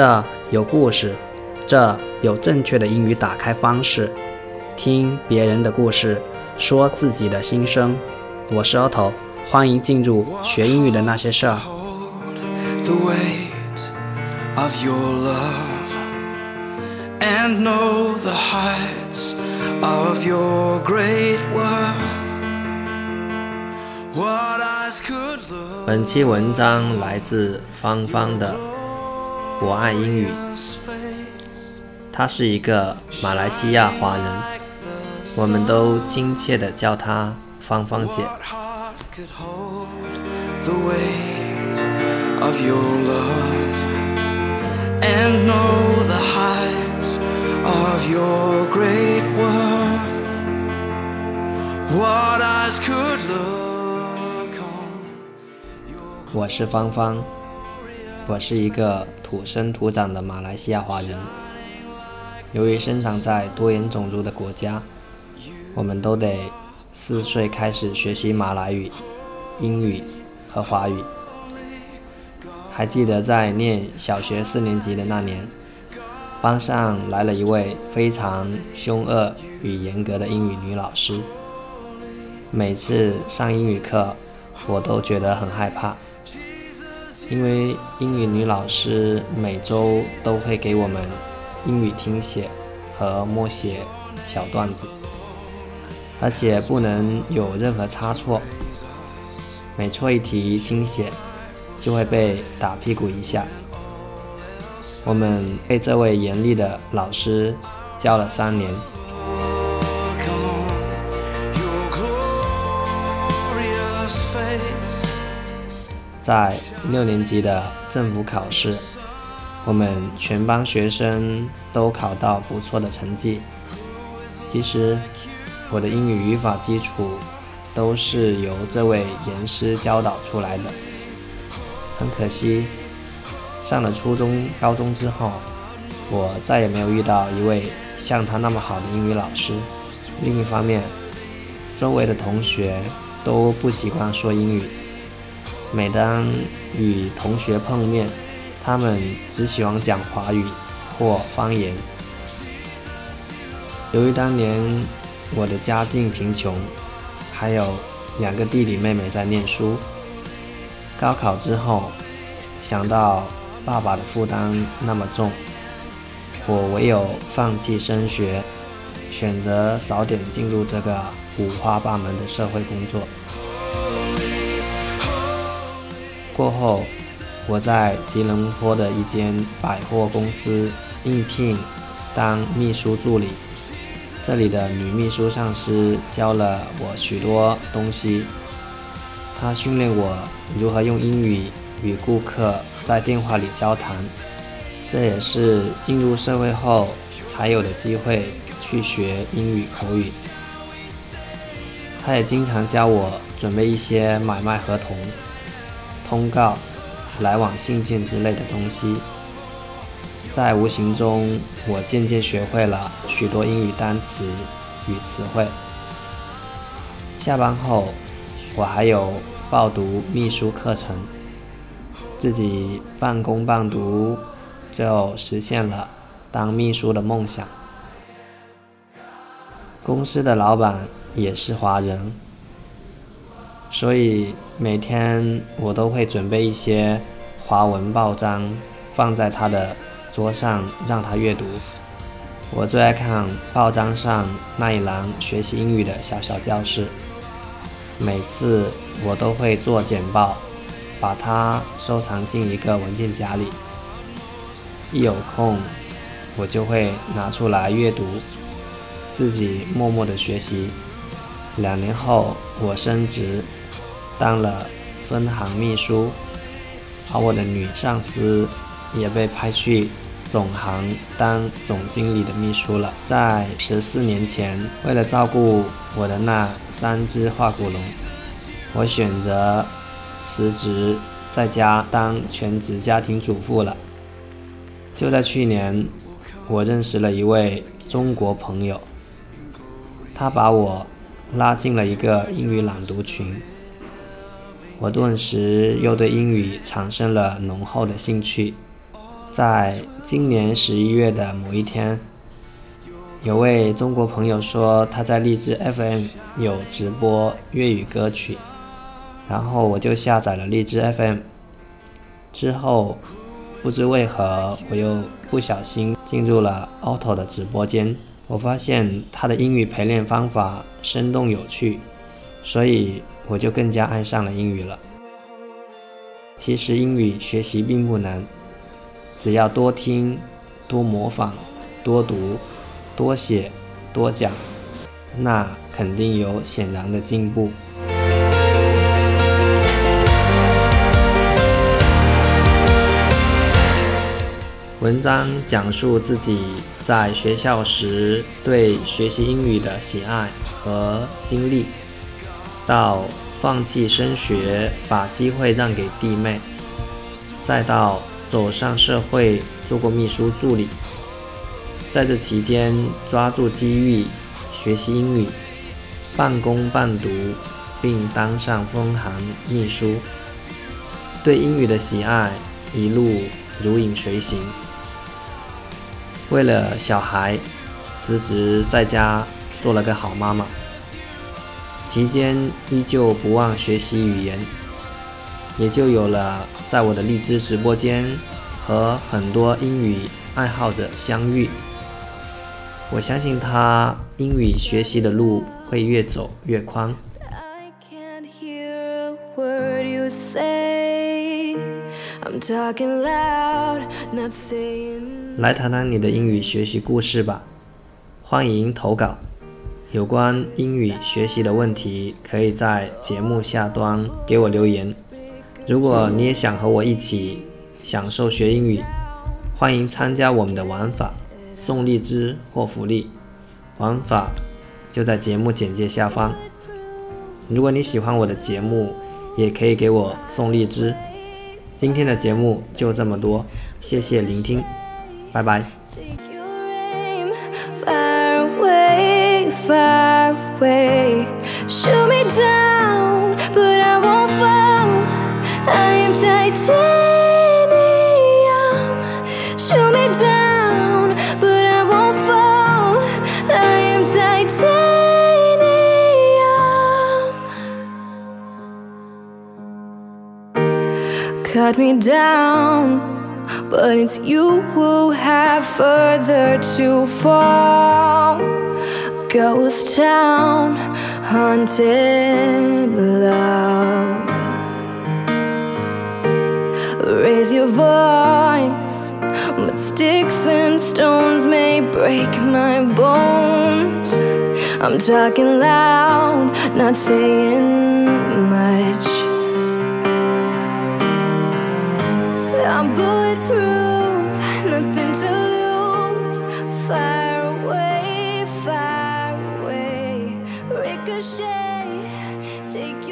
这有故事，这有正确的英语打开方式。听别人的故事，说自己的心声。我是 Otto，欢迎进入学英语的那些事儿。the weight of your love and know the heights of your great worth. What eyes could look 本期文章来自芳芳的《我爱英语》她是一个马来西亚华人，我们都亲切地叫她芳芳姐。Could hold the weight of your your could look on? 我是芳芳，我是一个土生土长的马来西亚华人。由于生长在多元种族的国家，我们都得四岁开始学习马来语、英语和华语。还记得在念小学四年级的那年，班上来了一位非常凶恶与严格的英语女老师。每次上英语课，我都觉得很害怕，因为英语女老师每周都会给我们英语听写和默写小段子，而且不能有任何差错，每错一题听写就会被打屁股一下。我们被这位严厉的老师教了三年。在六年级的政府考试，我们全班学生都考到不错的成绩。其实，我的英语语法基础都是由这位严师教导出来的。很可惜，上了初中、高中之后，我再也没有遇到一位像他那么好的英语老师。另一方面，周围的同学都不习惯说英语。每当与同学碰面，他们只喜欢讲华语或方言。由于当年我的家境贫穷，还有两个弟弟妹妹在念书，高考之后，想到爸爸的负担那么重，我唯有放弃升学，选择早点进入这个五花八门的社会工作。过后，我在吉隆坡的一间百货公司应聘当秘书助理。这里的女秘书上司教了我许多东西，她训练我如何用英语与顾客在电话里交谈，这也是进入社会后才有的机会去学英语口语。她也经常教我准备一些买卖合同。通告、来往信件之类的东西，在无形中，我渐渐学会了许多英语单词与词汇。下班后，我还有报读秘书课程，自己半工半读，就实现了当秘书的梦想。公司的老板也是华人。所以每天我都会准备一些华文报章放在他的桌上让他阅读。我最爱看报章上那一栏学习英语的小小教室。每次我都会做简报，把它收藏进一个文件夹里。一有空，我就会拿出来阅读，自己默默的学习。两年后，我升职。当了分行秘书，而我的女上司也被派去总行当总经理的秘书了。在十四年前，为了照顾我的那三只化骨龙，我选择辞职，在家当全职家庭主妇了。就在去年，我认识了一位中国朋友，他把我拉进了一个英语朗读群。我顿时又对英语产生了浓厚的兴趣，在今年十一月的某一天，有位中国朋友说他在荔枝 FM 有直播粤语歌曲，然后我就下载了荔枝 FM。之后，不知为何我又不小心进入了 Auto 的直播间，我发现他的英语陪练方法生动有趣，所以我就更加爱上了英语了。其实英语学习并不难，只要多听、多模仿、多读、多写、多讲，那肯定有显然的进步。文章讲述自己在学校时对学习英语的喜爱和经历，到放弃升学，把机会让给弟妹，再到走上社会做过秘书助理，在这期间抓住机遇学习英语，半工半读，并当上分行秘书，对英语的喜爱一路如影随形。为了小孩，辞职在家做了个好妈妈。期间依旧不忘学习语言，也就有了在我的荔枝直播间和很多英语爱好者相遇。我相信他英语学习的路会越走越宽。来谈谈你的英语学习故事吧，欢迎投稿。有关英语学习的问题，可以在节目下端给我留言。如果你也想和我一起享受学英语，欢迎参加我们的玩法，送荔枝或福利。玩法就在节目简介下方。如果你喜欢我的节目，也可以给我送荔枝。今天的节目就这么多，谢谢聆听。拜拜。Far away. Shoot me down, but I won't fall. I am titanium. Shoot me down, but I won't fall. I am titanium. Cut me down. But it's you who have further to fall. Ghost town, haunted love. Raise your voice, but sticks and stones may break my bones. I'm talking loud, not saying much. I'm bulletproof, nothing to lose. Fire. ricochet. Take